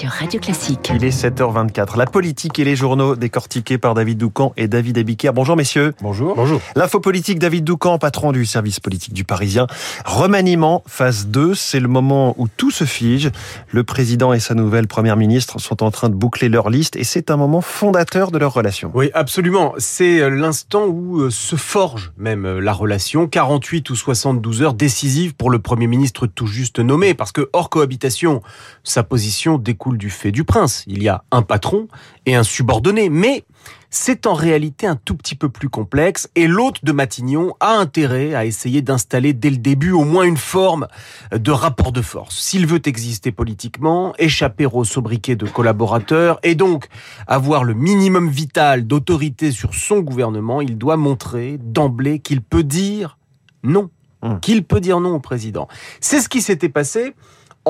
sur Radio Classique. Il est 7h24. La politique et les journaux décortiqués par David Doucan et David Abiker. Bonjour messieurs. Bonjour. Bonjour. L'info politique, David Doucan, patron du service politique du Parisien. Remaniement, phase 2, c'est le moment où tout se fige. Le président et sa nouvelle première ministre sont en train de boucler leur liste et c'est un moment fondateur de leur relation. Oui, absolument. C'est l'instant où euh, se forge même euh, la relation. 48 ou 72 heures décisives pour le premier ministre tout juste nommé parce que hors cohabitation, sa position découle du fait du prince. Il y a un patron et un subordonné, mais c'est en réalité un tout petit peu plus complexe et l'hôte de Matignon a intérêt à essayer d'installer dès le début au moins une forme de rapport de force. S'il veut exister politiquement, échapper au sobriquet de collaborateurs et donc avoir le minimum vital d'autorité sur son gouvernement, il doit montrer d'emblée qu'il peut dire non. Hum. Qu'il peut dire non au président. C'est ce qui s'était passé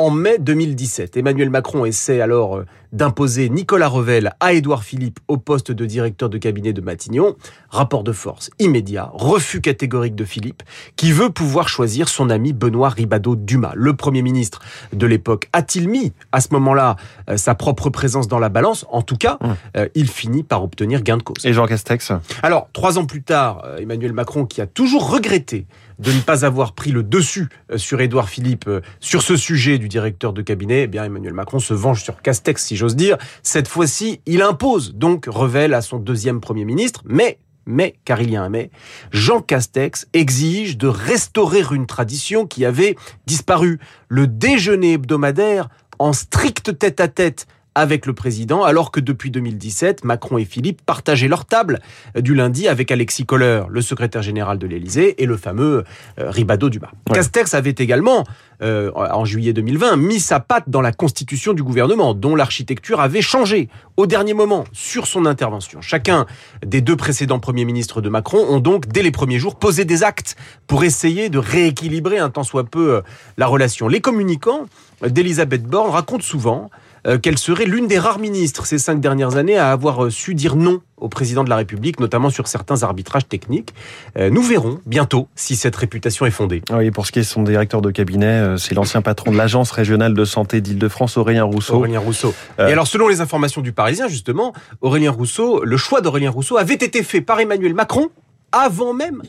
en mai 2017. Emmanuel Macron essaie alors euh, d'imposer Nicolas Revel à Édouard Philippe au poste de directeur de cabinet de Matignon. Rapport de force immédiat, refus catégorique de Philippe, qui veut pouvoir choisir son ami Benoît Ribado-Dumas. Le Premier ministre de l'époque a-t-il mis à ce moment-là euh, sa propre présence dans la balance? En tout cas, hum. euh, il finit par obtenir gain de cause. Et Jean Castex? Alors, trois ans plus tard, Emmanuel Macron, qui a toujours regretté de ne pas avoir pris le dessus sur Édouard Philippe sur ce sujet du directeur de cabinet, eh bien Emmanuel Macron se venge sur Castex, si j'ose dire. Cette fois-ci, il impose donc Revel à son deuxième Premier ministre, mais mais, car il y a un mais, Jean Castex exige de restaurer une tradition qui avait disparu, le déjeuner hebdomadaire en strict tête-à-tête avec le président, alors que depuis 2017, Macron et Philippe partageaient leur table du lundi avec Alexis Kohler, le secrétaire général de l'Élysée, et le fameux euh, Ribado Dumas. Castex avait également, euh, en juillet 2020, mis sa patte dans la constitution du gouvernement, dont l'architecture avait changé au dernier moment sur son intervention. Chacun des deux précédents premiers ministres de Macron ont donc, dès les premiers jours, posé des actes pour essayer de rééquilibrer un tant soit peu euh, la relation. Les communicants d'Elisabeth Borne racontent souvent euh, qu'elle serait l'une des rares ministres ces cinq dernières années à avoir euh, su dire non au président de la République, notamment sur certains arbitrages techniques. Euh, nous verrons bientôt si cette réputation est fondée. Ah oui, pour ce qui est de son directeur de cabinet, c'est l'ancien patron de l'Agence régionale de santé d'Île-de-France, Aurélien Rousseau. Aurélien Rousseau. Et alors, selon les informations du Parisien, justement, Aurélien Rousseau, le choix d'Aurélien Rousseau avait été fait par Emmanuel Macron avant même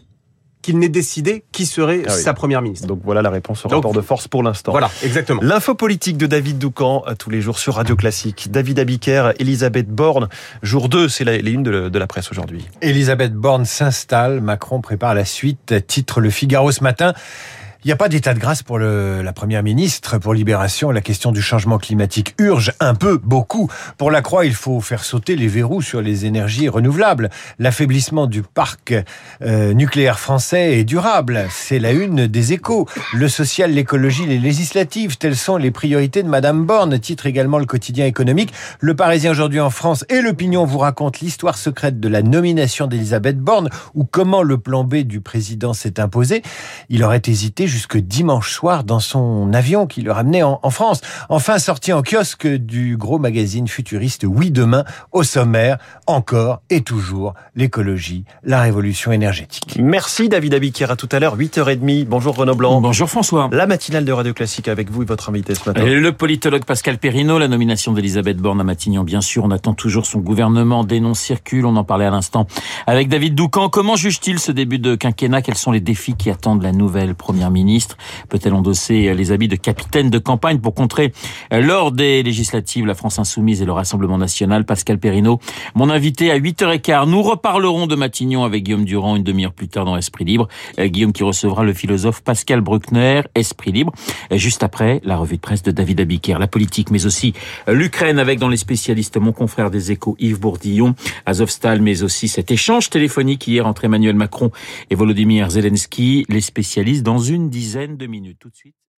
qu'il n'ait décidé qui serait ah sa première ministre. Donc voilà la réponse au rapport de force pour l'instant. Voilà, exactement. L'info politique de David Doucan, tous les jours sur Radio Classique. David Abiker, Elisabeth Borne. Jour 2, c'est les unes de la presse aujourd'hui. Elisabeth Borne s'installe, Macron prépare la suite, titre Le Figaro ce matin. Il n'y a pas d'état de grâce pour la première ministre. Pour Libération, la question du changement climatique urge un peu, beaucoup. Pour la Croix, il faut faire sauter les verrous sur les énergies renouvelables. L'affaiblissement du parc euh, nucléaire français est durable. C'est la une des échos. Le social, l'écologie, les législatives, telles sont les priorités de Madame Borne. Titre également le quotidien économique. Le Parisien aujourd'hui en France et l'opinion vous racontent l'histoire secrète de la nomination d'Elisabeth Borne ou comment le plan B du président s'est imposé. Il aurait hésité jusque dimanche soir dans son avion qui le ramenait en, France. Enfin, sorti en kiosque du gros magazine futuriste Oui Demain, au sommaire, encore et toujours, l'écologie, la révolution énergétique. Merci David Abiquière, à tout à l'heure, 8h30. Bonjour Renaud Blanc. Bonjour François. La matinale de Radio Classique avec vous et votre invité ce matin. Le politologue Pascal Perrineau, la nomination d'Elisabeth Borne à Matignon, bien sûr, on attend toujours son gouvernement, des noms circulent, on en parlait à l'instant avec David Doucan. Comment juge-t-il ce début de quinquennat? Quels sont les défis qui attendent la nouvelle première ministre? Ministre Peut-elle endosser les habits de capitaine de campagne pour contrer lors des législatives la France Insoumise et le Rassemblement National? Pascal Perrineau, mon invité à 8h15. Nous reparlerons de Matignon avec Guillaume Durand une demi-heure plus tard dans Esprit Libre. Euh, Guillaume qui recevra le philosophe Pascal Bruckner, Esprit Libre. Juste après, la revue de presse de David Abiker, la politique, mais aussi l'Ukraine avec dans les spécialistes mon confrère des échos Yves Bourdillon, Azovstal, mais aussi cet échange téléphonique hier entre Emmanuel Macron et Volodymyr Zelensky, les spécialistes dans une dizaine de minutes. Tout de suite.